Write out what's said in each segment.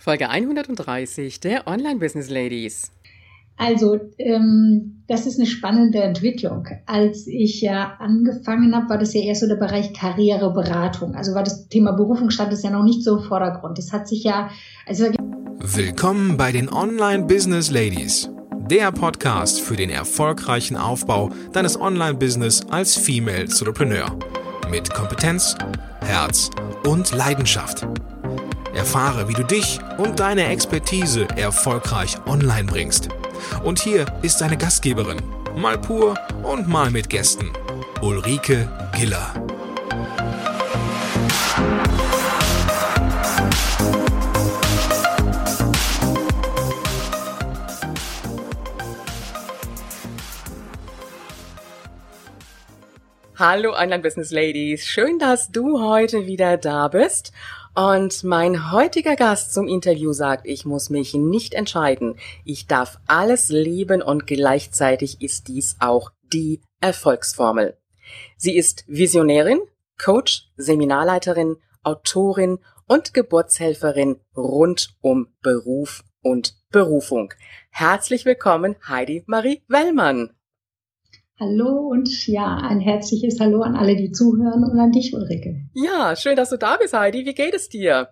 Folge 130 der Online Business Ladies. Also, ähm, das ist eine spannende Entwicklung. Als ich ja angefangen habe, war das ja eher so der Bereich Karriereberatung. Also war das Thema Berufung stand es ja noch nicht so im Vordergrund. Das hat sich ja, also Willkommen bei den Online Business Ladies. Der Podcast für den erfolgreichen Aufbau deines Online-Business als Female Entrepreneur. Mit Kompetenz, Herz und Leidenschaft. Erfahre, wie du dich und deine Expertise erfolgreich online bringst. Und hier ist deine Gastgeberin, mal pur und mal mit Gästen, Ulrike Giller. Hallo Online Business Ladies, schön, dass du heute wieder da bist und mein heutiger Gast zum Interview sagt, ich muss mich nicht entscheiden. Ich darf alles leben und gleichzeitig ist dies auch die Erfolgsformel. Sie ist Visionärin, Coach, Seminarleiterin, Autorin und Geburtshelferin rund um Beruf und Berufung. Herzlich willkommen, Heidi Marie Wellmann. Hallo und ja, ein herzliches Hallo an alle, die zuhören und an dich, Ulrike. Ja, schön, dass du da bist, Heidi. Wie geht es dir?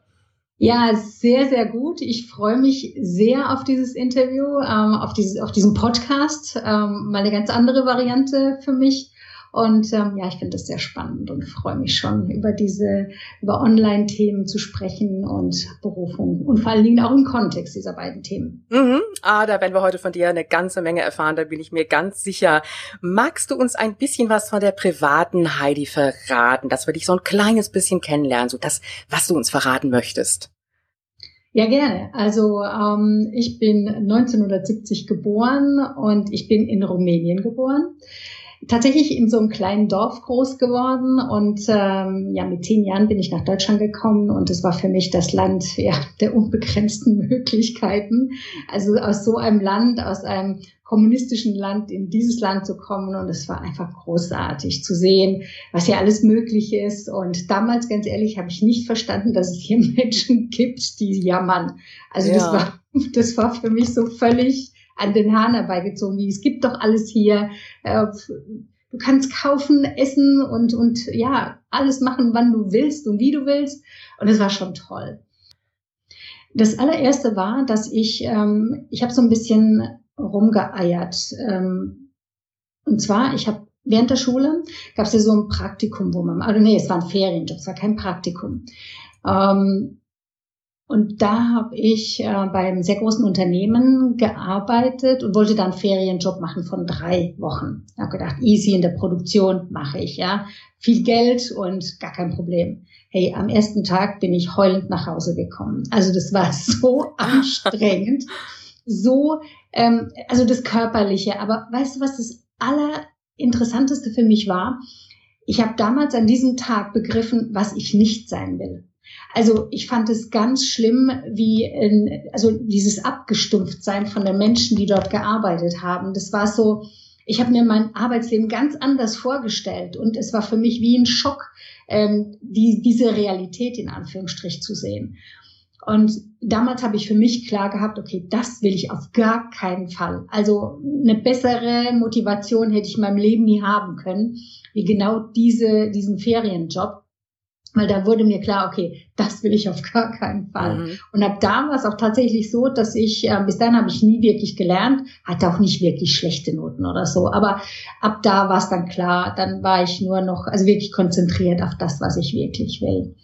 Ja, sehr, sehr gut. Ich freue mich sehr auf dieses Interview, ähm, auf, dieses, auf diesen Podcast. Ähm, mal eine ganz andere Variante für mich. Und ähm, ja, ich finde das sehr spannend und freue mich schon über diese, über Online-Themen zu sprechen und Berufung und vor allen Dingen auch im Kontext dieser beiden Themen. Mhm. Ah, da werden wir heute von dir eine ganze Menge erfahren, da bin ich mir ganz sicher. Magst du uns ein bisschen was von der privaten Heidi verraten, dass wir dich so ein kleines bisschen kennenlernen, so das, was du uns verraten möchtest? Ja, gerne. Also ähm, ich bin 1970 geboren und ich bin in Rumänien geboren tatsächlich in so einem kleinen Dorf groß geworden und ähm, ja, mit zehn Jahren bin ich nach Deutschland gekommen und es war für mich das Land ja, der unbegrenzten Möglichkeiten. Also aus so einem Land, aus einem kommunistischen Land in dieses Land zu kommen und es war einfach großartig zu sehen, was hier alles möglich ist. Und damals, ganz ehrlich, habe ich nicht verstanden, dass es hier Menschen gibt, die jammern. Also ja. das war, das war für mich so völlig an den Haaren herbeigezogen, wie es gibt doch alles hier. Äh, du kannst kaufen, essen und, und ja, alles machen, wann du willst und wie du willst. Und es war schon toll. Das allererste war, dass ich, ähm, ich habe so ein bisschen rumgeeiert. Ähm, und zwar, ich habe während der Schule gab es ja so ein Praktikum, wo man, also nee, es war ein Ferienjob, es war kein Praktikum. Ähm, und da habe ich äh, beim sehr großen Unternehmen gearbeitet und wollte dann Ferienjob machen von drei Wochen. Ich habe gedacht, easy in der Produktion mache ich, ja. Viel Geld und gar kein Problem. Hey, am ersten Tag bin ich heulend nach Hause gekommen. Also das war so anstrengend, so, ähm, also das Körperliche. Aber weißt du, was das Allerinteressanteste für mich war? Ich habe damals an diesem Tag begriffen, was ich nicht sein will. Also ich fand es ganz schlimm, wie in, also dieses Abgestumpftsein von den Menschen, die dort gearbeitet haben. Das war so, ich habe mir mein Arbeitsleben ganz anders vorgestellt und es war für mich wie ein Schock, ähm, die, diese Realität in Anführungsstrich zu sehen. Und damals habe ich für mich klar gehabt, okay, das will ich auf gar keinen Fall. Also eine bessere Motivation hätte ich in meinem Leben nie haben können, wie genau diese, diesen Ferienjob. Weil da wurde mir klar, okay, das will ich auf gar keinen Fall. Mhm. Und ab da war es auch tatsächlich so, dass ich, äh, bis dann habe ich nie wirklich gelernt, hatte auch nicht wirklich schlechte Noten oder so. Aber ab da war es dann klar, dann war ich nur noch, also wirklich konzentriert auf das, was ich wirklich will.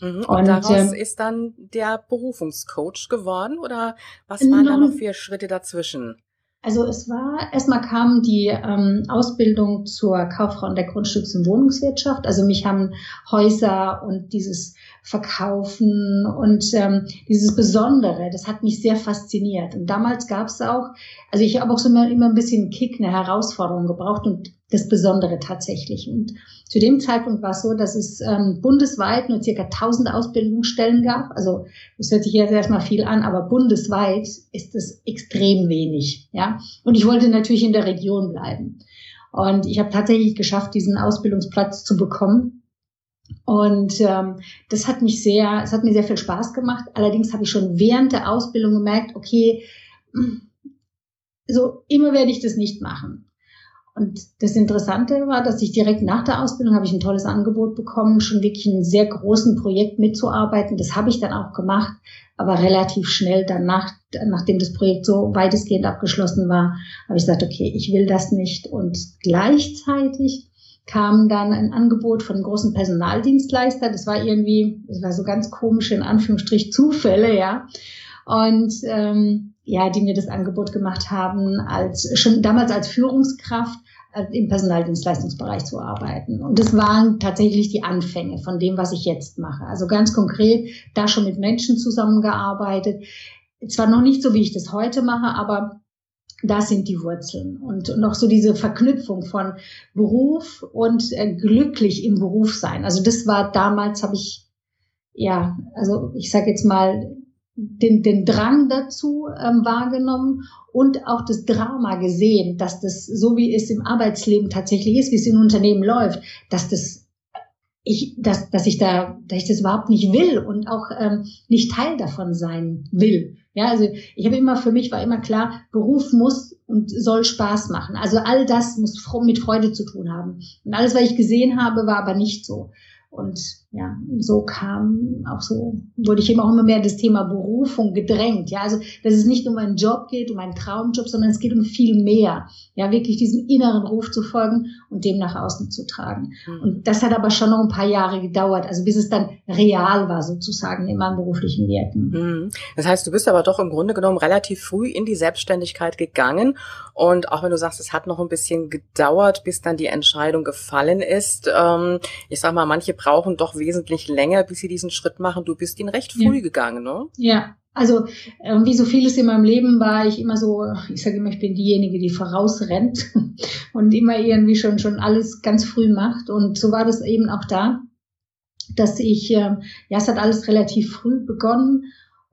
Mhm. Und, und daraus äh, ist dann der Berufungscoach geworden oder was waren da noch für Schritte dazwischen? Also es war, erstmal kam die ähm, Ausbildung zur Kauffrau in der Grundstücks- und Wohnungswirtschaft. Also mich haben Häuser und dieses Verkaufen und ähm, dieses Besondere, das hat mich sehr fasziniert. Und damals gab es auch, also ich habe auch so immer, immer ein bisschen Kick, eine Herausforderung gebraucht und das Besondere tatsächlich. Und zu dem Zeitpunkt war es so, dass es ähm, bundesweit nur circa 1000 Ausbildungsstellen gab. Also das hört sich jetzt erstmal viel an, aber bundesweit ist es extrem wenig. Ja, und ich wollte natürlich in der Region bleiben. Und ich habe tatsächlich geschafft, diesen Ausbildungsplatz zu bekommen. Und ähm, das hat mich sehr, es hat mir sehr viel Spaß gemacht. Allerdings habe ich schon während der Ausbildung gemerkt, okay, so immer werde ich das nicht machen. Und das Interessante war, dass ich direkt nach der Ausbildung habe ich ein tolles Angebot bekommen, schon wirklich in einem sehr großen Projekt mitzuarbeiten. Das habe ich dann auch gemacht, aber relativ schnell danach, nachdem das Projekt so weitestgehend abgeschlossen war, habe ich gesagt, okay, ich will das nicht. Und gleichzeitig kam dann ein Angebot von einem großen Personaldienstleister. Das war irgendwie, das war so ganz komische, in Anführungsstrich, Zufälle, ja. Und ähm, ja, die mir das Angebot gemacht haben, als schon damals als Führungskraft im Personaldienstleistungsbereich zu arbeiten. Und das waren tatsächlich die Anfänge von dem, was ich jetzt mache. Also ganz konkret, da schon mit Menschen zusammengearbeitet. Zwar noch nicht so, wie ich das heute mache, aber das sind die Wurzeln. Und, auch so diese Verknüpfung von Beruf und äh, glücklich im Beruf sein. Also das war damals, habe ich, ja, also ich sage jetzt mal, den, den Drang dazu ähm, wahrgenommen und auch das Drama gesehen, dass das so wie es im Arbeitsleben tatsächlich ist, wie es in Unternehmen läuft, dass das ich, dass, dass ich da, dass ich das überhaupt nicht will und auch ähm, nicht Teil davon sein will. Ja, also ich habe immer für mich war immer klar, Beruf muss und soll Spaß machen. Also all das muss mit Freude zu tun haben. Und alles, was ich gesehen habe, war aber nicht so. Und ja, so kam auch so, wurde ich eben auch immer mehr das Thema Berufung gedrängt. Ja, also, dass es nicht um einen Job geht, um einen Traumjob, sondern es geht um viel mehr. Ja, wirklich diesem inneren Ruf zu folgen und dem nach außen zu tragen. Mhm. Und das hat aber schon noch ein paar Jahre gedauert, also bis es dann real war sozusagen in meinem beruflichen Wirken. Mhm. Das heißt, du bist aber doch im Grunde genommen relativ früh in die Selbstständigkeit gegangen. Und auch wenn du sagst, es hat noch ein bisschen gedauert, bis dann die Entscheidung gefallen ist. Ähm, ich sag mal, manche brauchen doch wesentlich länger, bis sie diesen Schritt machen. Du bist ihn recht früh ja. gegangen, ne? Ja. Also äh, wie so vieles in meinem Leben war ich immer so, ich sage immer, ich bin diejenige, die vorausrennt und immer irgendwie schon schon alles ganz früh macht. Und so war das eben auch da, dass ich, äh, ja, es hat alles relativ früh begonnen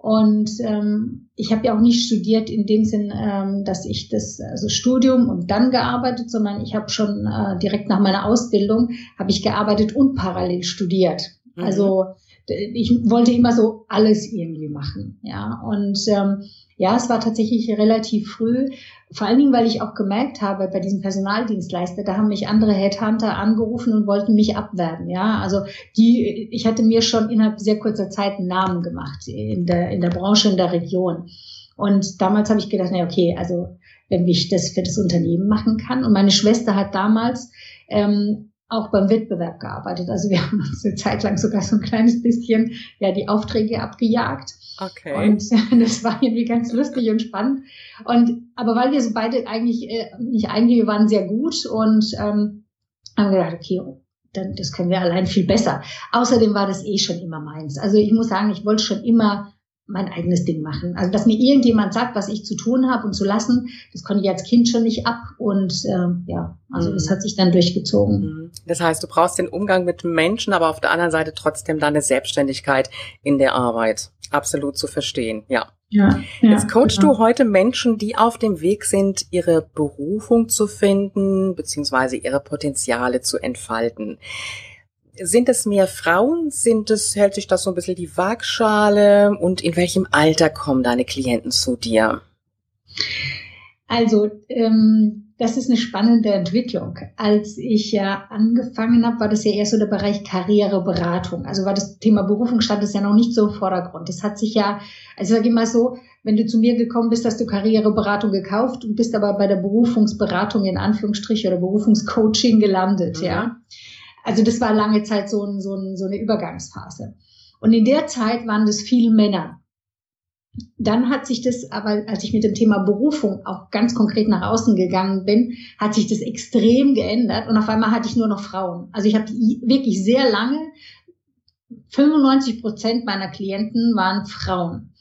und ähm, ich habe ja auch nicht studiert in dem Sinn, ähm, dass ich das also Studium und dann gearbeitet, sondern ich habe schon äh, direkt nach meiner Ausbildung habe ich gearbeitet und parallel studiert. Mhm. Also ich wollte immer so alles irgendwie machen, ja. Und ähm, ja, es war tatsächlich relativ früh, vor allen Dingen, weil ich auch gemerkt habe, bei diesem Personaldienstleister, da haben mich andere Headhunter angerufen und wollten mich abwerben. Ja, also die, ich hatte mir schon innerhalb sehr kurzer Zeit einen Namen gemacht in der, in der Branche, in der Region. Und damals habe ich gedacht, na okay, also wenn ich das für das Unternehmen machen kann. Und meine Schwester hat damals ähm, auch beim Wettbewerb gearbeitet. Also wir haben uns eine Zeit lang sogar so ein kleines bisschen ja die Aufträge abgejagt. Okay. Und das war irgendwie ganz lustig und spannend. Und aber weil wir so beide eigentlich äh, nicht eigentlich, wir waren sehr gut und ähm, haben gedacht, okay, dann das können wir allein viel besser. Außerdem war das eh schon immer meins. Also ich muss sagen, ich wollte schon immer mein eigenes Ding machen. Also dass mir irgendjemand sagt, was ich zu tun habe und zu lassen, das konnte ich als Kind schon nicht ab und äh, ja, also das mhm. hat sich dann durchgezogen. Mhm. Das heißt, du brauchst den Umgang mit Menschen, aber auf der anderen Seite trotzdem deine Selbstständigkeit in der Arbeit. Absolut zu verstehen, ja. Ja, ja, Jetzt coachst genau. du heute Menschen, die auf dem Weg sind, ihre Berufung zu finden, beziehungsweise ihre Potenziale zu entfalten. Sind es mehr Frauen? Sind es, hält sich das so ein bisschen die Waagschale? Und in welchem Alter kommen deine Klienten zu dir? Also, ähm, das ist eine spannende Entwicklung. Als ich ja angefangen habe, war das ja eher so der Bereich Karriereberatung. Also war das Thema Berufung stand es ja noch nicht so im Vordergrund. Das hat sich ja, also ich sage immer so, wenn du zu mir gekommen bist, hast du Karriereberatung gekauft und bist aber bei der Berufungsberatung in Anführungsstrich oder Berufungscoaching gelandet, mhm. ja. Also das war lange Zeit so, ein, so, ein, so eine Übergangsphase. Und in der Zeit waren das viele Männer. Dann hat sich das aber, als ich mit dem Thema Berufung auch ganz konkret nach außen gegangen bin, hat sich das extrem geändert und auf einmal hatte ich nur noch Frauen. Also ich habe wirklich sehr lange, 95 Prozent meiner Klienten waren Frauen.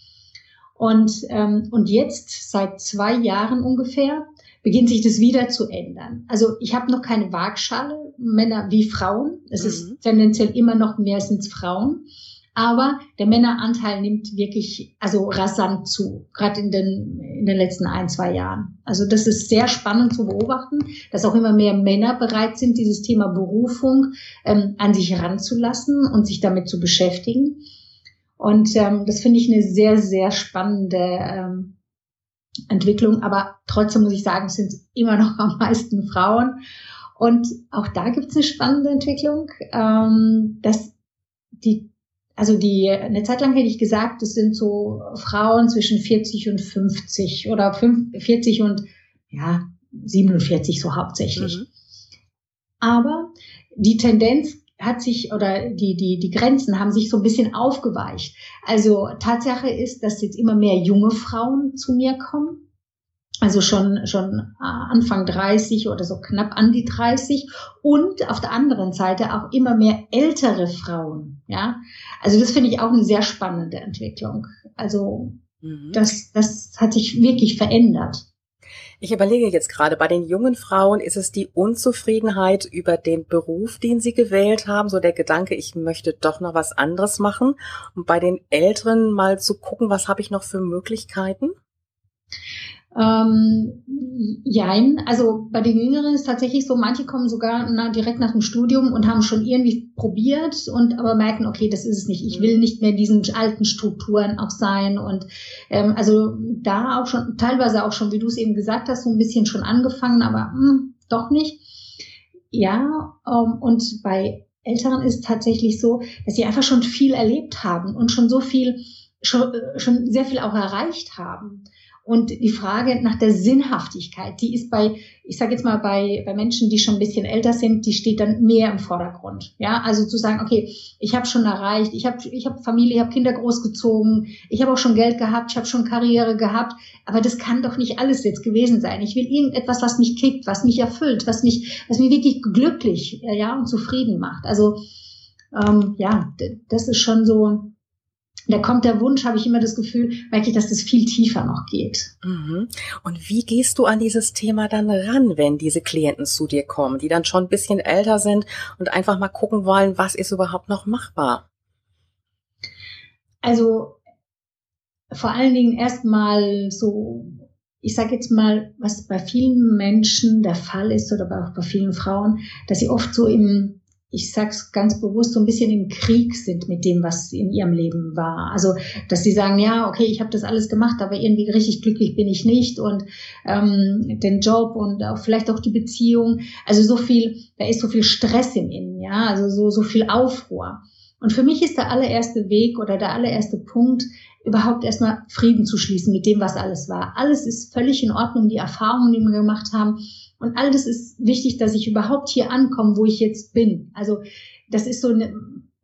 Und, ähm, und jetzt, seit zwei Jahren ungefähr, beginnt sich das wieder zu ändern. Also ich habe noch keine Waagschale, Männer wie Frauen. Es mhm. ist tendenziell immer noch mehr sind Frauen. Aber der Männeranteil nimmt wirklich, also rasant zu, gerade in den, in den letzten ein, zwei Jahren. Also das ist sehr spannend zu beobachten, dass auch immer mehr Männer bereit sind, dieses Thema Berufung ähm, an sich heranzulassen und sich damit zu beschäftigen. Und ähm, das finde ich eine sehr, sehr spannende ähm, Entwicklung. Aber trotzdem muss ich sagen, es sind immer noch am meisten Frauen. Und auch da gibt es eine spannende Entwicklung, ähm, dass die, also die, eine Zeit lang hätte ich gesagt, es sind so Frauen zwischen 40 und 50 oder 40 und ja, 47 so hauptsächlich. Mhm. Aber die Tendenz hat sich oder die, die, die Grenzen haben sich so ein bisschen aufgeweicht. Also Tatsache ist, dass jetzt immer mehr junge Frauen zu mir kommen. Also schon, schon äh, Anfang 30 oder so knapp an die 30 und auf der anderen Seite auch immer mehr ältere Frauen. Ja, also das finde ich auch eine sehr spannende Entwicklung. Also mhm. das, das hat sich wirklich verändert. Ich überlege jetzt gerade, bei den jungen Frauen ist es die Unzufriedenheit über den Beruf, den sie gewählt haben, so der Gedanke, ich möchte doch noch was anderes machen. Und bei den Älteren mal zu gucken, was habe ich noch für Möglichkeiten? Ähm, jein, also bei den Jüngeren ist tatsächlich so, manche kommen sogar na, direkt nach dem Studium und haben schon irgendwie probiert und aber merken, okay, das ist es nicht. Ich will nicht mehr diesen alten Strukturen auch sein und ähm, also da auch schon, teilweise auch schon, wie du es eben gesagt hast, so ein bisschen schon angefangen, aber mh, hm, doch nicht. Ja, ähm, und bei Älteren ist tatsächlich so, dass sie einfach schon viel erlebt haben und schon so viel, schon, äh, schon sehr viel auch erreicht haben. Und die Frage nach der Sinnhaftigkeit, die ist bei, ich sage jetzt mal, bei, bei Menschen, die schon ein bisschen älter sind, die steht dann mehr im Vordergrund. Ja, also zu sagen, okay, ich habe schon erreicht, ich habe ich hab Familie, ich habe Kinder großgezogen, ich habe auch schon Geld gehabt, ich habe schon Karriere gehabt, aber das kann doch nicht alles jetzt gewesen sein. Ich will irgendetwas, was mich kickt, was mich erfüllt, was mich, was mich wirklich glücklich ja, und zufrieden macht. Also ähm, ja, das ist schon so da kommt der Wunsch, habe ich immer das Gefühl, merke ich, dass das viel tiefer noch geht. Mhm. Und wie gehst du an dieses Thema dann ran, wenn diese Klienten zu dir kommen, die dann schon ein bisschen älter sind und einfach mal gucken wollen, was ist überhaupt noch machbar? Also vor allen Dingen erstmal so, ich sage jetzt mal, was bei vielen Menschen der Fall ist oder auch bei vielen Frauen, dass sie oft so im ich sag's ganz bewusst, so ein bisschen im Krieg sind mit dem, was in ihrem Leben war. Also, dass sie sagen, ja, okay, ich habe das alles gemacht, aber irgendwie richtig glücklich bin ich nicht und ähm, den Job und auch vielleicht auch die Beziehung. Also so viel, da ist so viel Stress im Innen, ja, also so so viel Aufruhr. Und für mich ist der allererste Weg oder der allererste Punkt, überhaupt erstmal Frieden zu schließen mit dem, was alles war. Alles ist völlig in Ordnung, die Erfahrungen, die wir gemacht haben und all das ist wichtig, dass ich überhaupt hier ankomme, wo ich jetzt bin. Also das ist so, eine,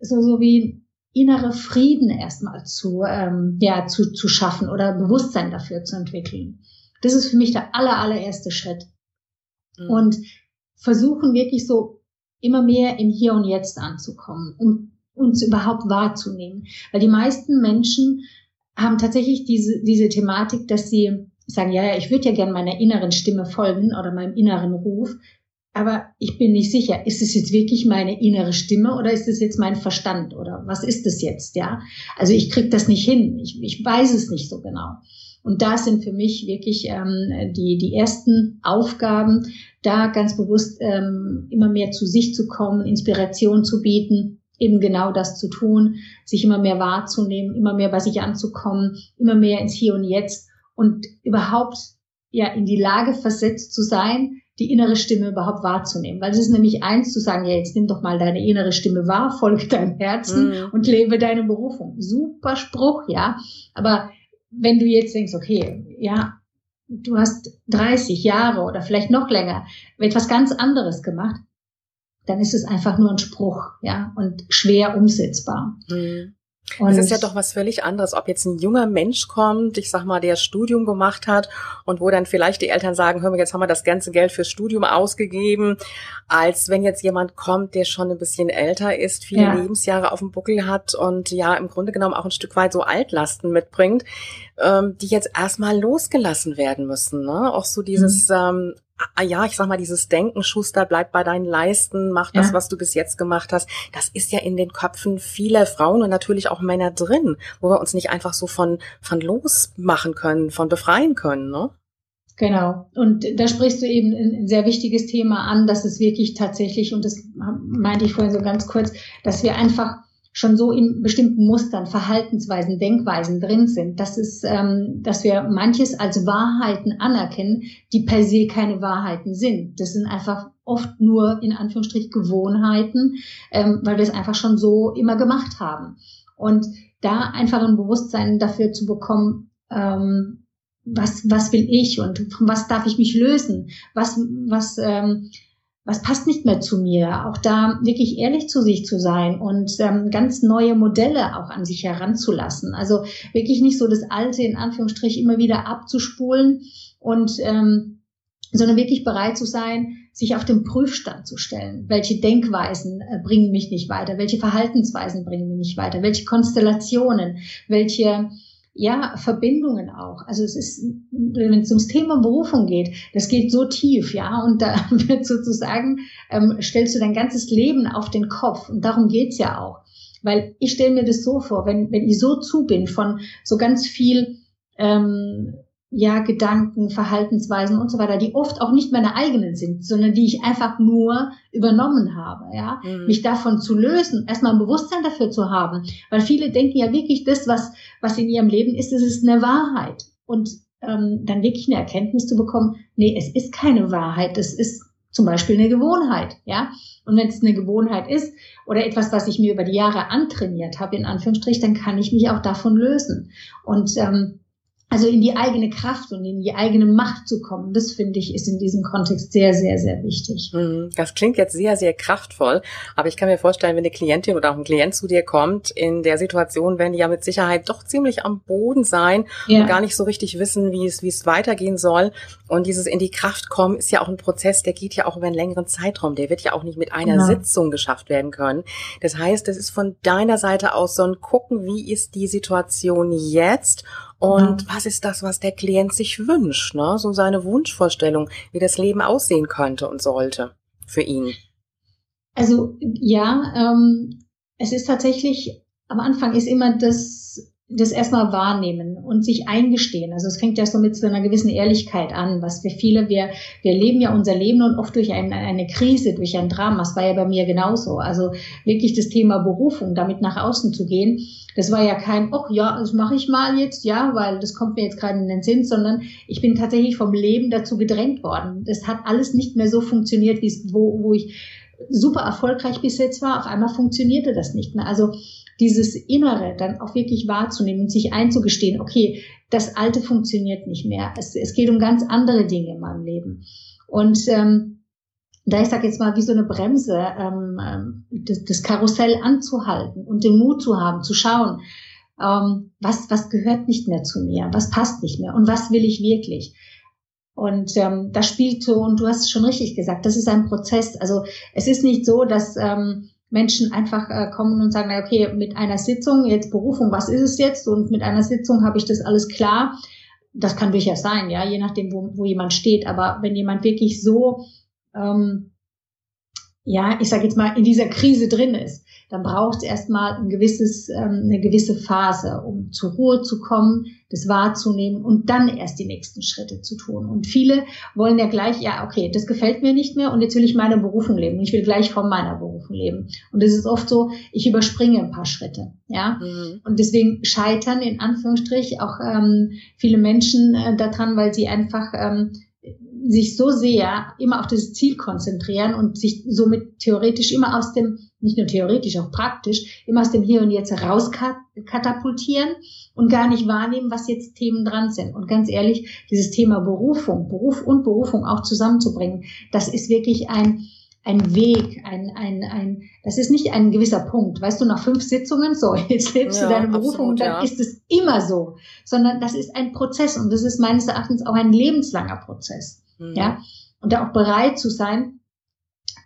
so, so wie innere Frieden erstmal zu, ähm, ja, zu, zu schaffen oder Bewusstsein dafür zu entwickeln. Das ist für mich der aller, allererste Schritt. Mhm. Und versuchen wirklich so immer mehr im Hier und Jetzt anzukommen, um uns überhaupt wahrzunehmen. Weil die meisten Menschen haben tatsächlich diese, diese Thematik, dass sie sagen, ja, ja, ich würde ja gern meiner inneren Stimme folgen oder meinem inneren Ruf, aber ich bin nicht sicher, ist es jetzt wirklich meine innere Stimme oder ist es jetzt mein Verstand oder was ist es jetzt, ja? Also ich krieg das nicht hin, ich, ich weiß es nicht so genau. Und da sind für mich wirklich ähm, die, die ersten Aufgaben, da ganz bewusst ähm, immer mehr zu sich zu kommen, Inspiration zu bieten, eben genau das zu tun, sich immer mehr wahrzunehmen, immer mehr bei sich anzukommen, immer mehr ins Hier und Jetzt und überhaupt ja in die Lage versetzt zu sein, die innere Stimme überhaupt wahrzunehmen. Weil es ist nämlich eins zu sagen, ja, jetzt nimm doch mal deine innere Stimme wahr, folge deinem Herzen mhm. und lebe deine Berufung. Super Spruch, ja. Aber wenn du jetzt denkst, okay, ja, du hast 30 Jahre oder vielleicht noch länger etwas ganz anderes gemacht, dann ist es einfach nur ein Spruch, ja, und schwer umsetzbar. Mhm. Und es ist ja doch was völlig anderes, ob jetzt ein junger Mensch kommt, ich sag mal, der Studium gemacht hat und wo dann vielleicht die Eltern sagen, hör mal, jetzt haben wir das ganze Geld fürs Studium ausgegeben, als wenn jetzt jemand kommt, der schon ein bisschen älter ist, viele ja. Lebensjahre auf dem Buckel hat und ja im Grunde genommen auch ein Stück weit so Altlasten mitbringt. Ähm, die jetzt erstmal losgelassen werden müssen. Ne? Auch so dieses, mhm. ähm, ah, ja, ich sag mal, dieses Denken, Schuster, bleib bei deinen Leisten, mach das, ja. was du bis jetzt gemacht hast. Das ist ja in den Köpfen vieler Frauen und natürlich auch Männer drin, wo wir uns nicht einfach so von, von losmachen können, von befreien können. Ne? Genau. Und da sprichst du eben ein sehr wichtiges Thema an, dass es wirklich tatsächlich, und das meinte ich vorhin so ganz kurz, dass wir einfach schon so in bestimmten Mustern, Verhaltensweisen, Denkweisen drin sind, dass es, ähm, dass wir manches als Wahrheiten anerkennen, die per se keine Wahrheiten sind. Das sind einfach oft nur in Anführungsstrich Gewohnheiten, ähm, weil wir es einfach schon so immer gemacht haben. Und da einfach ein Bewusstsein dafür zu bekommen, ähm, was, was will ich und was darf ich mich lösen? Was, was, ähm, was passt nicht mehr zu mir? Auch da wirklich ehrlich zu sich zu sein und ähm, ganz neue Modelle auch an sich heranzulassen. Also wirklich nicht so das Alte in Anführungsstrich immer wieder abzuspulen und ähm, sondern wirklich bereit zu sein, sich auf den Prüfstand zu stellen. Welche Denkweisen äh, bringen mich nicht weiter? Welche Verhaltensweisen bringen mich nicht weiter? Welche Konstellationen? Welche ja, Verbindungen auch. Also es ist, wenn es ums Thema Berufung geht, das geht so tief, ja, und da wird sozusagen, ähm, stellst du dein ganzes Leben auf den Kopf und darum geht's ja auch. Weil ich stelle mir das so vor, wenn, wenn ich so zu bin von so ganz viel ähm, ja, Gedanken, Verhaltensweisen und so weiter, die oft auch nicht meine eigenen sind, sondern die ich einfach nur übernommen habe, ja, mhm. mich davon zu lösen, erstmal ein Bewusstsein dafür zu haben, weil viele denken ja wirklich, das, was, was in ihrem Leben ist, das ist eine Wahrheit und ähm, dann wirklich eine Erkenntnis zu bekommen, nee, es ist keine Wahrheit, es ist zum Beispiel eine Gewohnheit, ja. Und wenn es eine Gewohnheit ist oder etwas, was ich mir über die Jahre antrainiert habe, in Anführungsstrich, dann kann ich mich auch davon lösen. Und ähm, also in die eigene Kraft und in die eigene Macht zu kommen, das finde ich ist in diesem Kontext sehr, sehr, sehr wichtig. Mhm. Das klingt jetzt sehr, sehr kraftvoll, aber ich kann mir vorstellen, wenn eine Klientin oder auch ein Klient zu dir kommt, in der Situation werden die ja mit Sicherheit doch ziemlich am Boden sein ja. und gar nicht so richtig wissen, wie es, wie es weitergehen soll. Und dieses in die Kraft kommen ist ja auch ein Prozess, der geht ja auch über einen längeren Zeitraum. Der wird ja auch nicht mit einer ja. Sitzung geschafft werden können. Das heißt, das ist von deiner Seite aus so ein Gucken, wie ist die Situation jetzt und was ist das, was der Klient sich wünscht, ne? So seine Wunschvorstellung, wie das Leben aussehen könnte und sollte für ihn. Also ja, ähm, es ist tatsächlich, am Anfang ist immer das das erstmal wahrnehmen und sich eingestehen. Also es fängt ja so mit so einer gewissen Ehrlichkeit an, was wir viele, wir, wir leben ja unser Leben und oft durch ein, eine Krise, durch ein Drama. Das war ja bei mir genauso. Also wirklich das Thema Berufung, damit nach außen zu gehen, das war ja kein, ach ja, das mache ich mal jetzt, ja, weil das kommt mir jetzt gerade in den Sinn, sondern ich bin tatsächlich vom Leben dazu gedrängt worden. Das hat alles nicht mehr so funktioniert, wie es, wo, wo ich super erfolgreich bis jetzt war. Auf einmal funktionierte das nicht mehr. Also dieses Innere dann auch wirklich wahrzunehmen und sich einzugestehen, okay, das Alte funktioniert nicht mehr. Es, es geht um ganz andere Dinge in meinem Leben. Und ähm, da ich sage jetzt mal wie so eine Bremse, ähm, ähm, das, das Karussell anzuhalten und den Mut zu haben, zu schauen, ähm, was, was gehört nicht mehr zu mir, was passt nicht mehr und was will ich wirklich. Und ähm, das spielt so, und du hast es schon richtig gesagt, das ist ein Prozess. Also es ist nicht so, dass ähm, Menschen einfach äh, kommen und sagen, okay, mit einer Sitzung, jetzt Berufung, was ist es jetzt? Und mit einer Sitzung habe ich das alles klar. Das kann durchaus sein, ja, je nachdem, wo, wo jemand steht. Aber wenn jemand wirklich so, ähm, ja, ich sage jetzt mal, in dieser Krise drin ist, dann braucht es erstmal ein gewisses, ähm, eine gewisse Phase, um zur Ruhe zu kommen, das wahrzunehmen und dann erst die nächsten Schritte zu tun. Und viele wollen ja gleich, ja, okay, das gefällt mir nicht mehr und jetzt will ich meine Berufung leben. Ich will gleich von meiner Berufung leben. Und es ist oft so, ich überspringe ein paar Schritte, ja. Mhm. Und deswegen scheitern in Anführungsstrich auch ähm, viele Menschen äh, daran, weil sie einfach ähm, sich so sehr immer auf das Ziel konzentrieren und sich somit theoretisch immer aus dem, nicht nur theoretisch, auch praktisch, immer aus dem Hier und Jetzt heraus katapultieren und gar nicht wahrnehmen, was jetzt Themen dran sind. Und ganz ehrlich, dieses Thema Berufung, Beruf und Berufung auch zusammenzubringen, das ist wirklich ein, ein Weg, ein, ein, ein, das ist nicht ein gewisser Punkt. Weißt du, nach fünf Sitzungen, so, jetzt lebst ja, du deine Berufung und dann ja. ist es immer so. Sondern das ist ein Prozess und das ist meines Erachtens auch ein lebenslanger Prozess. Mhm. Ja. Und da auch bereit zu sein,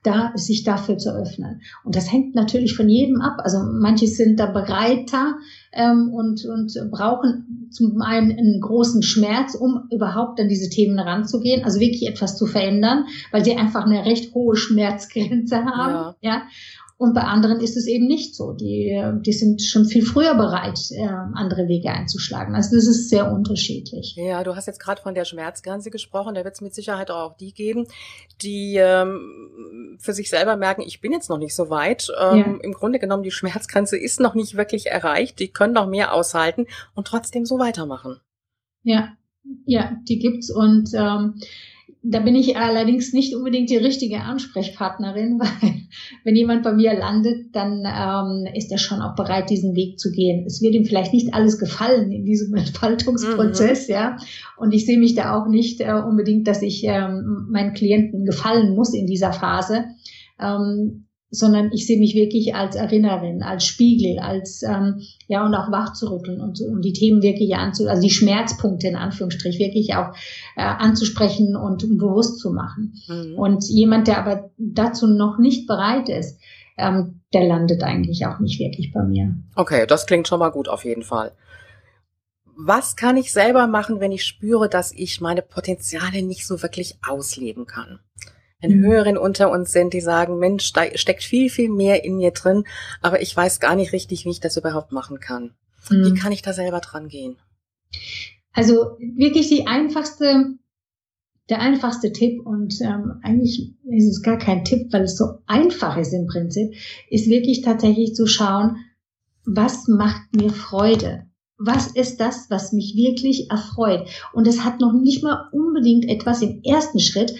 da sich dafür zu öffnen. Und das hängt natürlich von jedem ab. Also manche sind da bereiter ähm, und, und brauchen zum einen einen großen Schmerz, um überhaupt an diese Themen ranzugehen, also wirklich etwas zu verändern, weil sie einfach eine recht hohe Schmerzgrenze haben. Ja. ja. Und bei anderen ist es eben nicht so. Die, die sind schon viel früher bereit, äh, andere Wege einzuschlagen. Also das ist sehr unterschiedlich. Ja, du hast jetzt gerade von der Schmerzgrenze gesprochen. Da wird es mit Sicherheit auch die geben, die ähm, für sich selber merken, ich bin jetzt noch nicht so weit. Ähm, ja. Im Grunde genommen, die Schmerzgrenze ist noch nicht wirklich erreicht. Die können noch mehr aushalten und trotzdem so weitermachen. Ja, ja, die gibt's und ähm, da bin ich allerdings nicht unbedingt die richtige Ansprechpartnerin, weil wenn jemand bei mir landet, dann ähm, ist er schon auch bereit, diesen Weg zu gehen. Es wird ihm vielleicht nicht alles gefallen in diesem Entfaltungsprozess, mhm. ja. Und ich sehe mich da auch nicht äh, unbedingt, dass ich ähm, meinen Klienten gefallen muss in dieser Phase. Ähm, sondern ich sehe mich wirklich als Erinnerin, als Spiegel, als ähm, ja und auch wach zu rütteln und, und die Themen wirklich anzu, also die Schmerzpunkte in Anführungsstrich wirklich auch äh, anzusprechen und bewusst zu machen. Mhm. Und jemand, der aber dazu noch nicht bereit ist, ähm, der landet eigentlich auch nicht wirklich bei mir. Okay, das klingt schon mal gut auf jeden Fall. Was kann ich selber machen, wenn ich spüre, dass ich meine Potenziale nicht so wirklich ausleben kann? Wenn mhm. Höheren unter uns sind, die sagen, Mensch, da steckt viel, viel mehr in mir drin, aber ich weiß gar nicht richtig, wie ich das überhaupt machen kann. Mhm. Wie kann ich da selber dran gehen? Also wirklich die einfachste, der einfachste Tipp und ähm, eigentlich ist es gar kein Tipp, weil es so einfach ist im Prinzip, ist wirklich tatsächlich zu schauen, was macht mir Freude? Was ist das, was mich wirklich erfreut? Und es hat noch nicht mal unbedingt etwas im ersten Schritt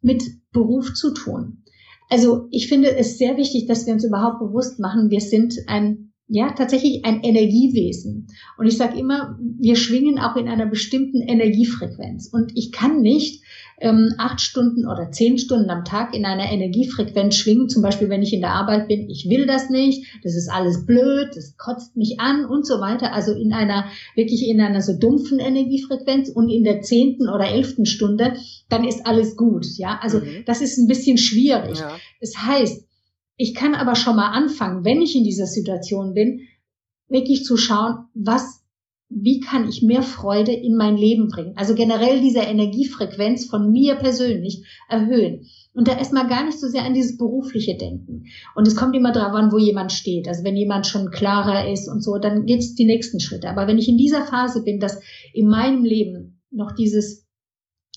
mit Beruf zu tun. Also ich finde es sehr wichtig, dass wir uns überhaupt bewusst machen, wir sind ein ja, tatsächlich ein Energiewesen. Und ich sage immer, wir schwingen auch in einer bestimmten Energiefrequenz. Und ich kann nicht ähm, acht Stunden oder zehn Stunden am Tag in einer Energiefrequenz schwingen. Zum Beispiel, wenn ich in der Arbeit bin, ich will das nicht, das ist alles blöd, das kotzt mich an und so weiter. Also in einer, wirklich in einer so dumpfen Energiefrequenz und in der zehnten oder elften Stunde, dann ist alles gut. Ja, also mhm. das ist ein bisschen schwierig. Ja. Das heißt, ich kann aber schon mal anfangen, wenn ich in dieser Situation bin, wirklich zu schauen, was, wie kann ich mehr Freude in mein Leben bringen? Also generell diese Energiefrequenz von mir persönlich erhöhen. Und da erstmal gar nicht so sehr an dieses berufliche Denken. Und es kommt immer darauf an, wo jemand steht. Also wenn jemand schon klarer ist und so, dann geht's die nächsten Schritte. Aber wenn ich in dieser Phase bin, dass in meinem Leben noch dieses,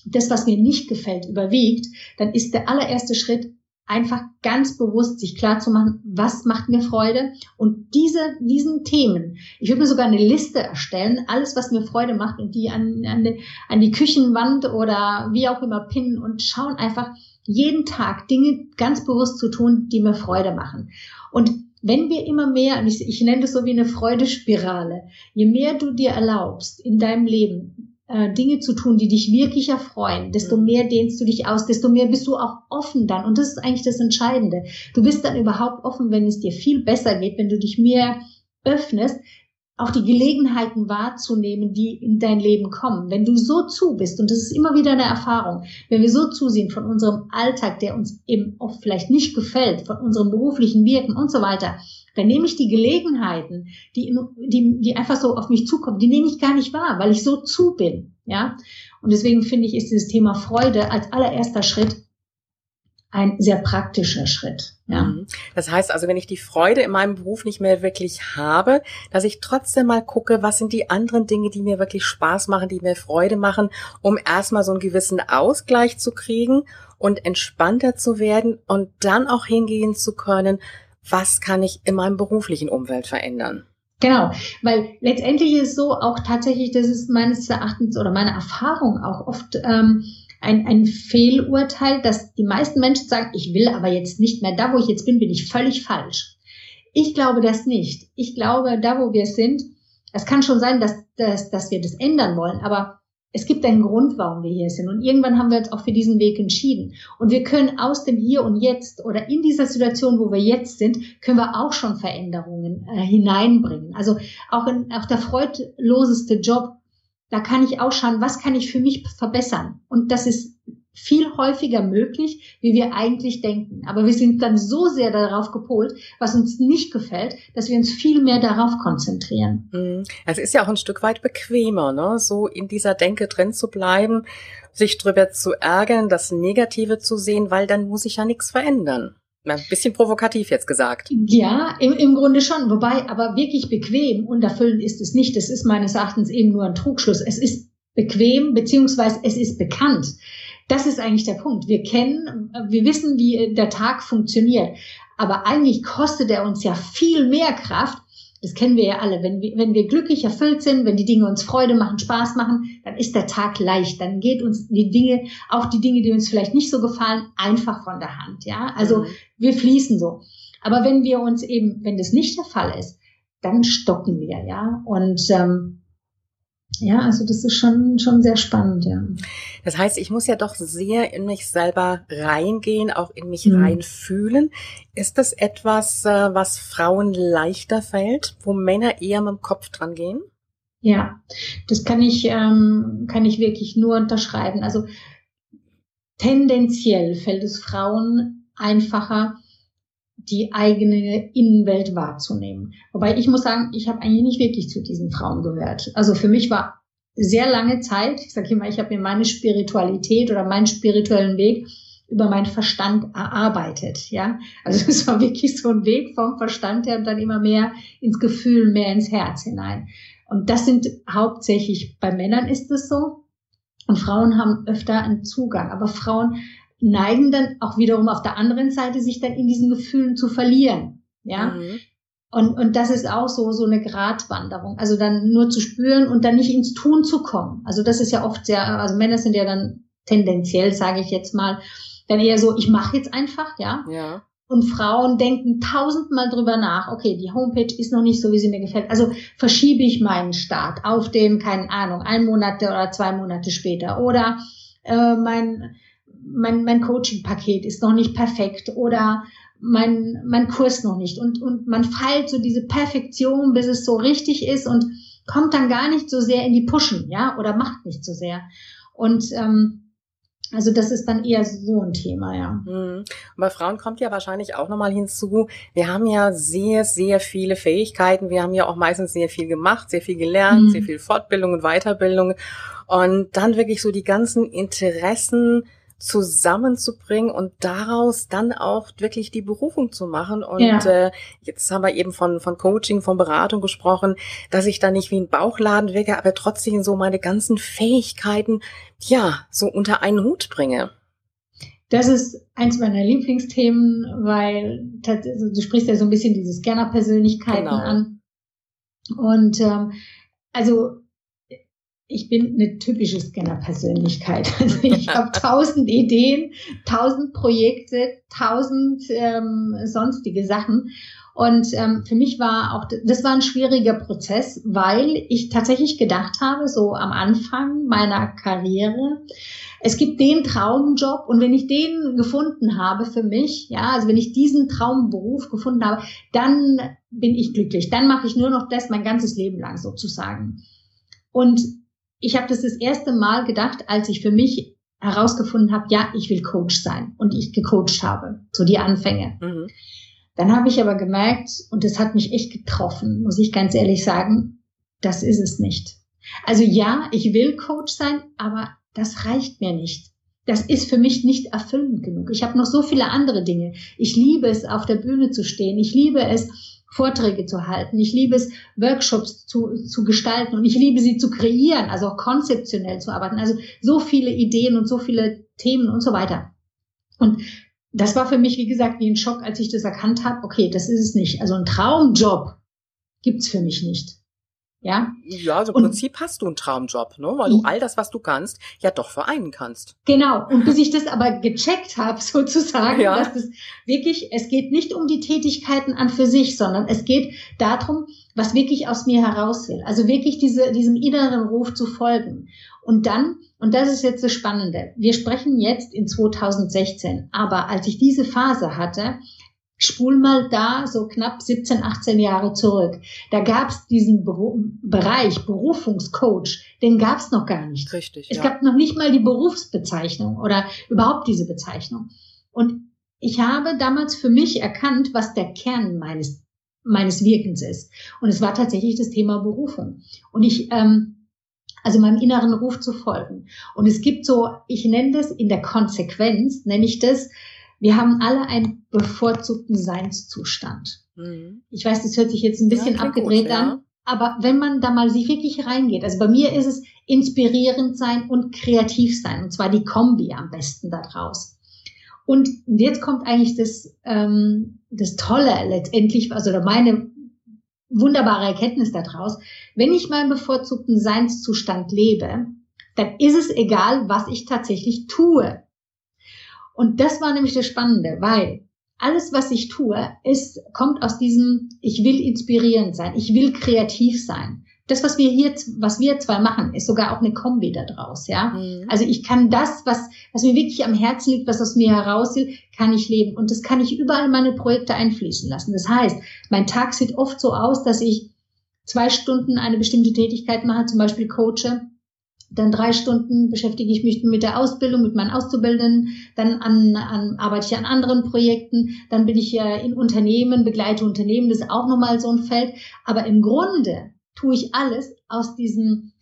das, was mir nicht gefällt, überwiegt, dann ist der allererste Schritt, einfach ganz bewusst sich klar zu machen, was macht mir Freude und diese, diesen Themen. Ich würde mir sogar eine Liste erstellen, alles, was mir Freude macht und die an, an, die, an die Küchenwand oder wie auch immer pinnen und schauen einfach jeden Tag Dinge ganz bewusst zu tun, die mir Freude machen. Und wenn wir immer mehr, ich, ich nenne das so wie eine Freudespirale, je mehr du dir erlaubst in deinem Leben, äh, Dinge zu tun, die dich wirklich erfreuen, desto mhm. mehr dehnst du dich aus, desto mehr bist du auch offen dann. Und das ist eigentlich das Entscheidende. Du bist dann überhaupt offen, wenn es dir viel besser geht, wenn du dich mehr öffnest, auch die Gelegenheiten wahrzunehmen, die in dein Leben kommen. Wenn du so zu bist, und das ist immer wieder eine Erfahrung, wenn wir so zusehen von unserem Alltag, der uns eben oft vielleicht nicht gefällt, von unserem beruflichen Wirken und so weiter, dann nehme ich die Gelegenheiten, die, die, die einfach so auf mich zukommen, die nehme ich gar nicht wahr, weil ich so zu bin. Ja. Und deswegen finde ich, ist dieses Thema Freude als allererster Schritt ein sehr praktischer Schritt. Ja. Mhm. Das heißt also, wenn ich die Freude in meinem Beruf nicht mehr wirklich habe, dass ich trotzdem mal gucke, was sind die anderen Dinge, die mir wirklich Spaß machen, die mir Freude machen, um erstmal so einen gewissen Ausgleich zu kriegen und entspannter zu werden und dann auch hingehen zu können, was kann ich in meinem beruflichen Umfeld verändern? Genau, weil letztendlich ist so auch tatsächlich, das ist meines Erachtens oder meine Erfahrung auch oft ähm, ein, ein Fehlurteil, dass die meisten Menschen sagen, ich will aber jetzt nicht mehr, da wo ich jetzt bin, bin ich völlig falsch. Ich glaube das nicht. Ich glaube, da wo wir sind, es kann schon sein, dass, dass, dass wir das ändern wollen, aber es gibt einen Grund, warum wir hier sind. Und irgendwann haben wir uns auch für diesen Weg entschieden. Und wir können aus dem Hier und Jetzt oder in dieser Situation, wo wir jetzt sind, können wir auch schon Veränderungen äh, hineinbringen. Also auch, in, auch der freudloseste Job, da kann ich auch schauen, was kann ich für mich verbessern. Und das ist viel häufiger möglich, wie wir eigentlich denken. Aber wir sind dann so sehr darauf gepolt, was uns nicht gefällt, dass wir uns viel mehr darauf konzentrieren. Mhm. Es ist ja auch ein Stück weit bequemer, ne? so in dieser Denke drin zu bleiben, sich drüber zu ärgern, das Negative zu sehen, weil dann muss ich ja nichts verändern. Ein bisschen provokativ jetzt gesagt. Ja, im, im Grunde schon. Wobei, aber wirklich bequem und erfüllend ist es nicht. Das ist meines Erachtens eben nur ein Trugschluss. Es ist bequem, beziehungsweise es ist bekannt. Das ist eigentlich der Punkt. Wir kennen, wir wissen, wie der Tag funktioniert. Aber eigentlich kostet er uns ja viel mehr Kraft. Das kennen wir ja alle. Wenn wir, wenn wir glücklich erfüllt sind, wenn die Dinge uns Freude machen, Spaß machen, dann ist der Tag leicht. Dann geht uns die Dinge, auch die Dinge, die uns vielleicht nicht so gefallen, einfach von der Hand. Ja, also mhm. wir fließen so. Aber wenn wir uns eben, wenn das nicht der Fall ist, dann stocken wir, ja. Und ähm, ja, also das ist schon, schon sehr spannend, ja. Das heißt, ich muss ja doch sehr in mich selber reingehen, auch in mich mhm. reinfühlen. Ist das etwas, äh, was Frauen leichter fällt, wo Männer eher mit dem Kopf dran gehen? Ja, das kann ich, ähm, kann ich wirklich nur unterschreiben. Also tendenziell fällt es Frauen einfacher, die eigene Innenwelt wahrzunehmen. Wobei ich muss sagen, ich habe eigentlich nicht wirklich zu diesen Frauen gehört. Also für mich war sehr lange Zeit, ich sage immer, ich habe mir meine Spiritualität oder meinen spirituellen Weg über meinen Verstand erarbeitet, ja. Also es war wirklich so ein Weg vom Verstand her und dann immer mehr ins Gefühl, mehr ins Herz hinein. Und das sind hauptsächlich bei Männern ist es so. Und Frauen haben öfter einen Zugang. Aber Frauen neigen dann auch wiederum auf der anderen Seite, sich dann in diesen Gefühlen zu verlieren. Ja. Mhm. Und, und das ist auch so, so eine Gratwanderung. Also dann nur zu spüren und dann nicht ins Tun zu kommen. Also das ist ja oft sehr, also Männer sind ja dann tendenziell, sage ich jetzt mal, dann eher so, ich mache jetzt einfach, ja. Ja. Und Frauen denken tausendmal drüber nach, okay, die Homepage ist noch nicht so, wie sie mir gefällt. Also verschiebe ich meinen Start auf den, keine Ahnung, ein Monate oder zwei Monate später. Oder äh, mein mein, mein Coaching-Paket ist noch nicht perfekt oder mein, mein Kurs noch nicht. Und, und man feilt so diese Perfektion, bis es so richtig ist und kommt dann gar nicht so sehr in die Pushen, ja, oder macht nicht so sehr. Und ähm, also das ist dann eher so ein Thema, ja. Mhm. Und bei Frauen kommt ja wahrscheinlich auch nochmal hinzu, wir haben ja sehr, sehr viele Fähigkeiten. Wir haben ja auch meistens sehr viel gemacht, sehr viel gelernt, mhm. sehr viel Fortbildung und Weiterbildung. Und dann wirklich so die ganzen Interessen, zusammenzubringen und daraus dann auch wirklich die Berufung zu machen. Und ja. äh, jetzt haben wir eben von, von Coaching, von Beratung gesprochen, dass ich da nicht wie ein Bauchladen wirke, aber trotzdem so meine ganzen Fähigkeiten, ja, so unter einen Hut bringe. Das ist eins meiner Lieblingsthemen, weil also du sprichst ja so ein bisschen diese Scanner-Persönlichkeiten genau. an. Und ähm, also ich bin eine typische Scanner-Persönlichkeit. Also ich habe tausend Ideen, tausend Projekte, tausend ähm, sonstige Sachen. Und ähm, für mich war auch, das war ein schwieriger Prozess, weil ich tatsächlich gedacht habe, so am Anfang meiner Karriere, es gibt den Traumjob und wenn ich den gefunden habe für mich, ja, also wenn ich diesen Traumberuf gefunden habe, dann bin ich glücklich. Dann mache ich nur noch das mein ganzes Leben lang sozusagen. Und ich habe das das erste Mal gedacht, als ich für mich herausgefunden habe, ja, ich will Coach sein und ich gecoacht habe, so die Anfänge. Mhm. Dann habe ich aber gemerkt, und das hat mich echt getroffen, muss ich ganz ehrlich sagen, das ist es nicht. Also ja, ich will Coach sein, aber das reicht mir nicht. Das ist für mich nicht erfüllend genug. Ich habe noch so viele andere Dinge. Ich liebe es, auf der Bühne zu stehen. Ich liebe es, Vorträge zu halten. Ich liebe es, Workshops zu, zu gestalten und ich liebe sie zu kreieren, also auch konzeptionell zu arbeiten. Also so viele Ideen und so viele Themen und so weiter. Und das war für mich, wie gesagt, wie ein Schock, als ich das erkannt habe. Okay, das ist es nicht. Also ein Traumjob gibt's für mich nicht. Ja, ja also im und, Prinzip hast du einen Traumjob, ne? weil du all das, was du kannst, ja doch vereinen kannst. Genau. Und bis ich das aber gecheckt habe, sozusagen, ja. dass das wirklich, es geht nicht um die Tätigkeiten an für sich, sondern es geht darum, was wirklich aus mir heraus will. Also wirklich diese, diesem inneren Ruf zu folgen. Und dann, und das ist jetzt das Spannende, wir sprechen jetzt in 2016, aber als ich diese Phase hatte, spul mal da so knapp 17, 18 Jahre zurück. Da gab es diesen Beru Bereich Berufungscoach, den gab es noch gar nicht. Richtig. Es ja. gab noch nicht mal die Berufsbezeichnung oder überhaupt diese Bezeichnung. Und ich habe damals für mich erkannt, was der Kern meines meines Wirkens ist. Und es war tatsächlich das Thema Berufung. Und ich ähm, also meinem inneren Ruf zu folgen. Und es gibt so, ich nenne das in der Konsequenz, nenne ich das, wir haben alle einen bevorzugten Seinszustand. Mhm. Ich weiß, das hört sich jetzt ein bisschen ja, abgedreht gut, an, ja. aber wenn man da mal sich wirklich reingeht, also bei mir ist es inspirierend sein und kreativ sein, und zwar die Kombi am besten da draus. Und jetzt kommt eigentlich das, ähm, das Tolle letztendlich, also meine wunderbare Erkenntnis daraus. Wenn ich meinen bevorzugten Seinszustand lebe, dann ist es egal, was ich tatsächlich tue. Und das war nämlich das Spannende, weil alles, was ich tue, ist, kommt aus diesem, ich will inspirierend sein, ich will kreativ sein das, was wir hier, was wir zwei machen, ist sogar auch eine Kombi da draus, ja. Mhm. Also ich kann das, was, was mir wirklich am Herzen liegt, was aus mir heraus will, kann ich leben. Und das kann ich überall in meine Projekte einfließen lassen. Das heißt, mein Tag sieht oft so aus, dass ich zwei Stunden eine bestimmte Tätigkeit mache, zum Beispiel coache. Dann drei Stunden beschäftige ich mich mit der Ausbildung, mit meinen Auszubildenden. Dann an, an, arbeite ich an anderen Projekten. Dann bin ich ja in Unternehmen, begleite Unternehmen. Das ist auch nochmal so ein Feld. Aber im Grunde tue ich alles aus diesem,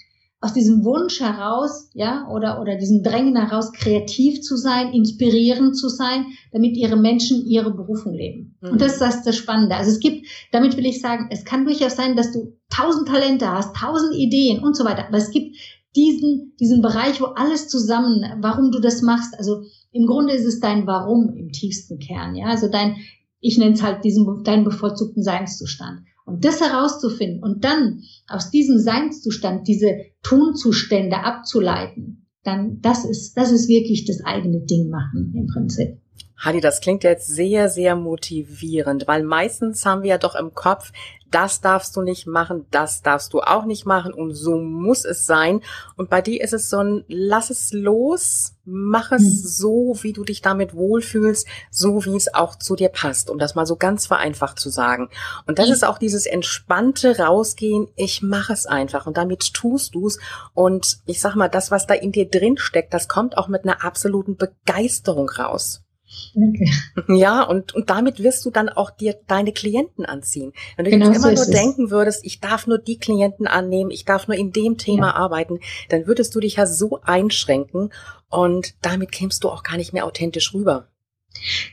aus diesem Wunsch heraus, ja, oder, oder diesem Drängen heraus, kreativ zu sein, inspirierend zu sein, damit ihre Menschen ihre Berufung leben. Mhm. Und das ist das, das Spannende. Also es gibt, damit will ich sagen, es kann durchaus sein, dass du tausend Talente hast, tausend Ideen und so weiter, aber es gibt diesen, diesen Bereich, wo alles zusammen, warum du das machst, also im Grunde ist es dein Warum im tiefsten Kern, ja, also dein, ich nenne es halt diesen, deinen bevorzugten Seinszustand. Und das herauszufinden und dann aus diesem Seinszustand diese Tonzustände abzuleiten, dann das ist, das ist wirklich das eigene Ding machen im Prinzip. Hadi, das klingt jetzt sehr, sehr motivierend, weil meistens haben wir ja doch im Kopf, das darfst du nicht machen, das darfst du auch nicht machen und so muss es sein. Und bei dir ist es so ein, lass es los, mach es hm. so, wie du dich damit wohlfühlst, so wie es auch zu dir passt, um das mal so ganz vereinfacht zu sagen. Und das hm. ist auch dieses entspannte Rausgehen, ich mache es einfach und damit tust du's. Und ich sag mal, das, was da in dir drin steckt, das kommt auch mit einer absoluten Begeisterung raus. Danke. Ja, und, und damit wirst du dann auch dir deine Klienten anziehen. Wenn du genau jetzt immer so nur denken würdest, ich darf nur die Klienten annehmen, ich darf nur in dem Thema ja. arbeiten, dann würdest du dich ja so einschränken und damit kämst du auch gar nicht mehr authentisch rüber.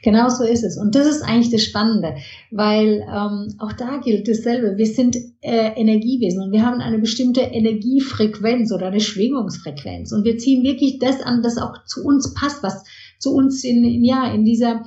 Genau so ist es. Und das ist eigentlich das Spannende, weil ähm, auch da gilt dasselbe. Wir sind äh, Energiewesen und wir haben eine bestimmte Energiefrequenz oder eine Schwingungsfrequenz. Und wir ziehen wirklich das an, das auch zu uns passt, was zu uns in, ja, in dieser,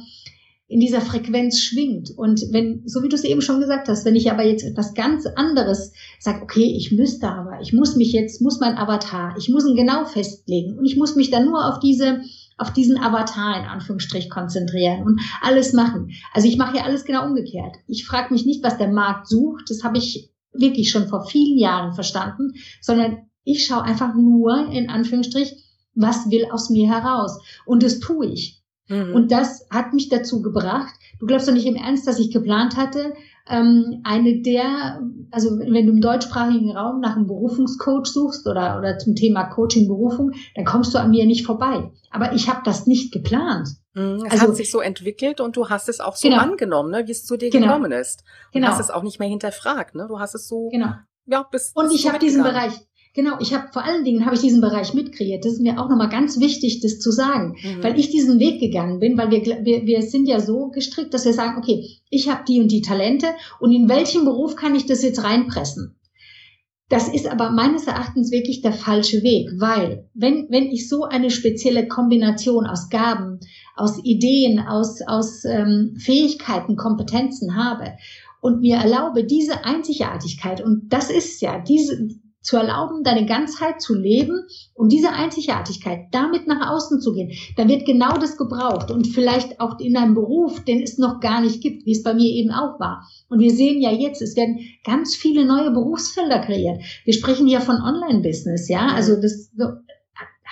in dieser Frequenz schwingt. Und wenn, so wie du es eben schon gesagt hast, wenn ich aber jetzt etwas ganz anderes sage, okay, ich müsste aber, ich muss mich jetzt, muss mein Avatar, ich muss ihn genau festlegen und ich muss mich dann nur auf diese, auf diesen Avatar in Anführungsstrich konzentrieren und alles machen. Also ich mache ja alles genau umgekehrt. Ich frage mich nicht, was der Markt sucht, das habe ich wirklich schon vor vielen Jahren verstanden, sondern ich schaue einfach nur in Anführungsstrich, was will aus mir heraus? Und das tue ich. Mhm. Und das hat mich dazu gebracht. Du glaubst doch nicht im Ernst, dass ich geplant hatte, ähm, eine der, also wenn du im deutschsprachigen Raum nach einem Berufungscoach suchst oder, oder zum Thema Coaching Berufung, dann kommst du an mir nicht vorbei. Aber ich habe das nicht geplant. Mhm, es also, hat sich so entwickelt und du hast es auch so genau. angenommen, ne, wie es zu dir genau. gekommen ist. Du genau. hast es auch nicht mehr hinterfragt, ne? Du hast es so genau. ja, bis Und ich habe diesen Bereich Genau, ich habe vor allen Dingen habe ich diesen Bereich mitkreiert. Das ist mir auch nochmal ganz wichtig, das zu sagen, mhm. weil ich diesen Weg gegangen bin, weil wir, wir, wir sind ja so gestrickt, dass wir sagen, okay, ich habe die und die Talente und in welchem Beruf kann ich das jetzt reinpressen? Das ist aber meines Erachtens wirklich der falsche Weg, weil wenn, wenn ich so eine spezielle Kombination aus Gaben, aus Ideen, aus, aus ähm, Fähigkeiten, Kompetenzen habe und mir erlaube, diese Einzigartigkeit, und das ist ja, diese, zu erlauben, deine Ganzheit zu leben und diese Einzigartigkeit damit nach außen zu gehen, dann wird genau das gebraucht und vielleicht auch in einem Beruf, den es noch gar nicht gibt, wie es bei mir eben auch war. Und wir sehen ja jetzt, es werden ganz viele neue Berufsfelder kreiert. Wir sprechen ja von Online-Business, ja, also das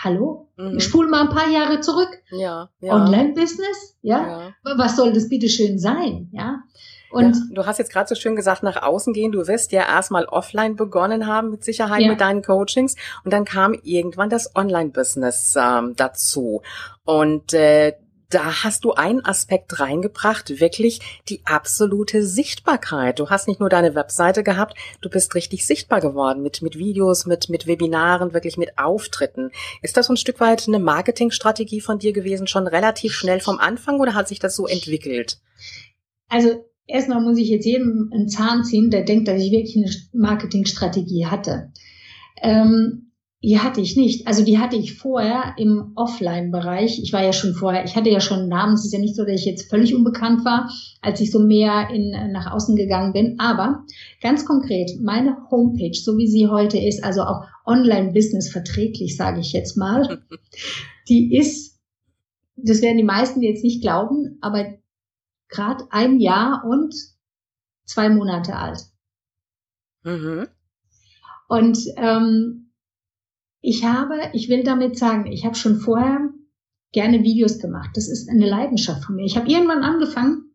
hallo? Mhm. Spul mal ein paar Jahre zurück. Ja. ja. Online-Business, ja? ja? Was soll das bitte schön sein, ja? Und ja, du hast jetzt gerade so schön gesagt, nach außen gehen. Du wirst ja erstmal offline begonnen haben, mit Sicherheit ja. mit deinen Coachings. Und dann kam irgendwann das Online-Business ähm, dazu. Und äh, da hast du einen Aspekt reingebracht, wirklich die absolute Sichtbarkeit. Du hast nicht nur deine Webseite gehabt, du bist richtig sichtbar geworden mit, mit Videos, mit, mit Webinaren, wirklich mit Auftritten. Ist das so ein Stück weit eine Marketingstrategie von dir gewesen, schon relativ schnell vom Anfang oder hat sich das so entwickelt? Also erstmal muss ich jetzt jedem einen Zahn ziehen, der denkt, dass ich wirklich eine Marketingstrategie hatte. Ähm, die hatte ich nicht. Also die hatte ich vorher im Offline-Bereich. Ich war ja schon vorher, ich hatte ja schon einen Namen. Es ist ja nicht so, dass ich jetzt völlig unbekannt war, als ich so mehr in, nach außen gegangen bin. Aber ganz konkret, meine Homepage, so wie sie heute ist, also auch Online-Business verträglich, sage ich jetzt mal, die ist, das werden die meisten jetzt nicht glauben, aber gerade ein Jahr und zwei Monate alt. Mhm. Und ähm, ich habe, ich will damit sagen, ich habe schon vorher gerne Videos gemacht. Das ist eine Leidenschaft von mir. Ich habe irgendwann angefangen,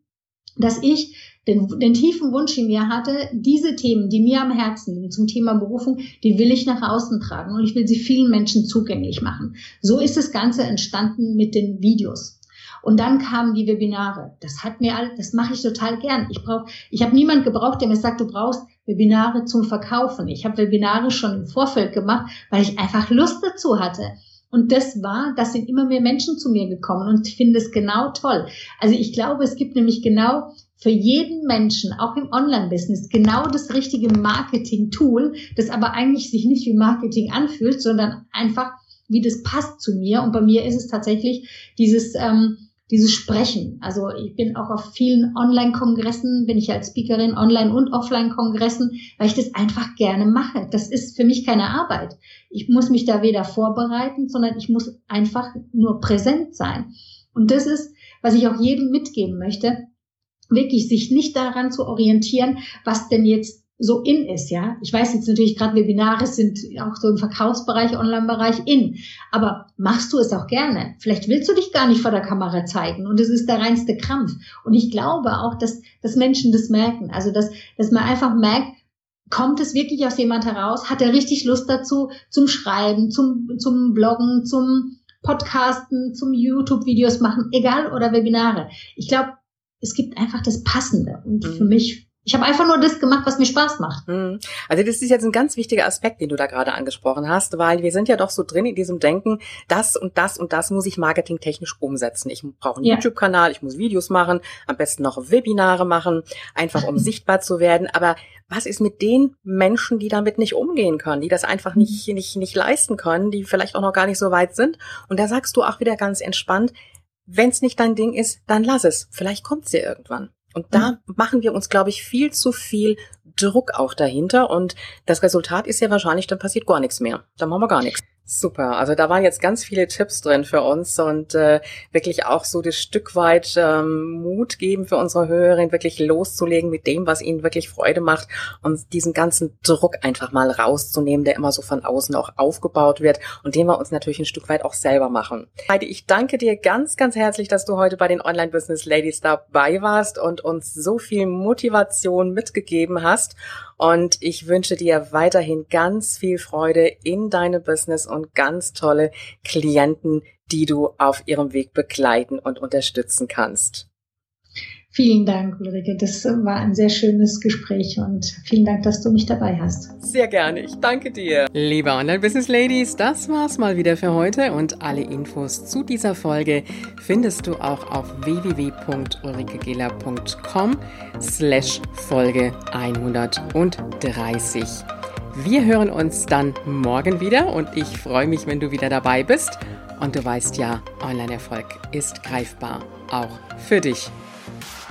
dass ich den, den tiefen Wunsch in mir hatte, diese Themen, die mir am Herzen liegen zum Thema Berufung, die will ich nach außen tragen und ich will sie vielen Menschen zugänglich machen. So ist das Ganze entstanden mit den Videos. Und dann kamen die Webinare. Das hat mir alles, das mache ich total gern. Ich brauche, ich habe niemand gebraucht, der mir sagt, du brauchst Webinare zum Verkaufen. Ich habe Webinare schon im Vorfeld gemacht, weil ich einfach Lust dazu hatte. Und das war, das sind immer mehr Menschen zu mir gekommen und ich finde es genau toll. Also ich glaube, es gibt nämlich genau für jeden Menschen, auch im Online-Business, genau das richtige Marketing-Tool, das aber eigentlich sich nicht wie Marketing anfühlt, sondern einfach, wie das passt zu mir. Und bei mir ist es tatsächlich dieses, ähm, dieses Sprechen. Also ich bin auch auf vielen Online-Kongressen, bin ich als Speakerin, Online- und Offline-Kongressen, weil ich das einfach gerne mache. Das ist für mich keine Arbeit. Ich muss mich da weder vorbereiten, sondern ich muss einfach nur präsent sein. Und das ist, was ich auch jedem mitgeben möchte, wirklich sich nicht daran zu orientieren, was denn jetzt so in ist, ja. Ich weiß jetzt natürlich gerade Webinare sind auch so im Verkaufsbereich, Online-Bereich in. Aber machst du es auch gerne? Vielleicht willst du dich gar nicht vor der Kamera zeigen und es ist der reinste Krampf. Und ich glaube auch, dass, dass Menschen das merken. Also, dass, dass man einfach merkt, kommt es wirklich aus jemand heraus? Hat er richtig Lust dazu zum Schreiben, zum, zum Bloggen, zum Podcasten, zum YouTube-Videos machen, egal oder Webinare. Ich glaube, es gibt einfach das Passende. Und für mhm. mich ich habe einfach nur das gemacht, was mir Spaß macht. Mhm. Also das ist jetzt ein ganz wichtiger Aspekt, den du da gerade angesprochen hast, weil wir sind ja doch so drin in diesem Denken, das und das und das muss ich marketingtechnisch umsetzen. Ich brauche einen ja. YouTube-Kanal, ich muss Videos machen, am besten noch Webinare machen, einfach um sichtbar zu werden. Aber was ist mit den Menschen, die damit nicht umgehen können, die das einfach nicht, nicht, nicht leisten können, die vielleicht auch noch gar nicht so weit sind? Und da sagst du auch wieder ganz entspannt, wenn es nicht dein Ding ist, dann lass es. Vielleicht kommt ja irgendwann. Und da mhm. machen wir uns, glaube ich, viel zu viel Druck auch dahinter. Und das Resultat ist ja wahrscheinlich, dann passiert gar nichts mehr. Dann machen wir gar nichts. Super, also da waren jetzt ganz viele Tipps drin für uns und äh, wirklich auch so das Stück weit ähm, Mut geben für unsere Hörerin, wirklich loszulegen mit dem, was ihnen wirklich Freude macht und diesen ganzen Druck einfach mal rauszunehmen, der immer so von außen auch aufgebaut wird und den wir uns natürlich ein Stück weit auch selber machen. Heidi, ich danke dir ganz, ganz herzlich, dass du heute bei den Online Business Ladies dabei warst und uns so viel Motivation mitgegeben hast und ich wünsche dir weiterhin ganz viel Freude in deinem Business und ganz tolle Klienten, die du auf ihrem Weg begleiten und unterstützen kannst. Vielen Dank, Ulrike. Das war ein sehr schönes Gespräch und vielen Dank, dass du mich dabei hast. Sehr gerne. Ich danke dir. Liebe Online-Business-Ladies, das war's mal wieder für heute und alle Infos zu dieser Folge findest du auch auf www.ulrikegela.com slash Folge 130. Wir hören uns dann morgen wieder und ich freue mich, wenn du wieder dabei bist. Und du weißt ja, Online-Erfolg ist greifbar, auch für dich.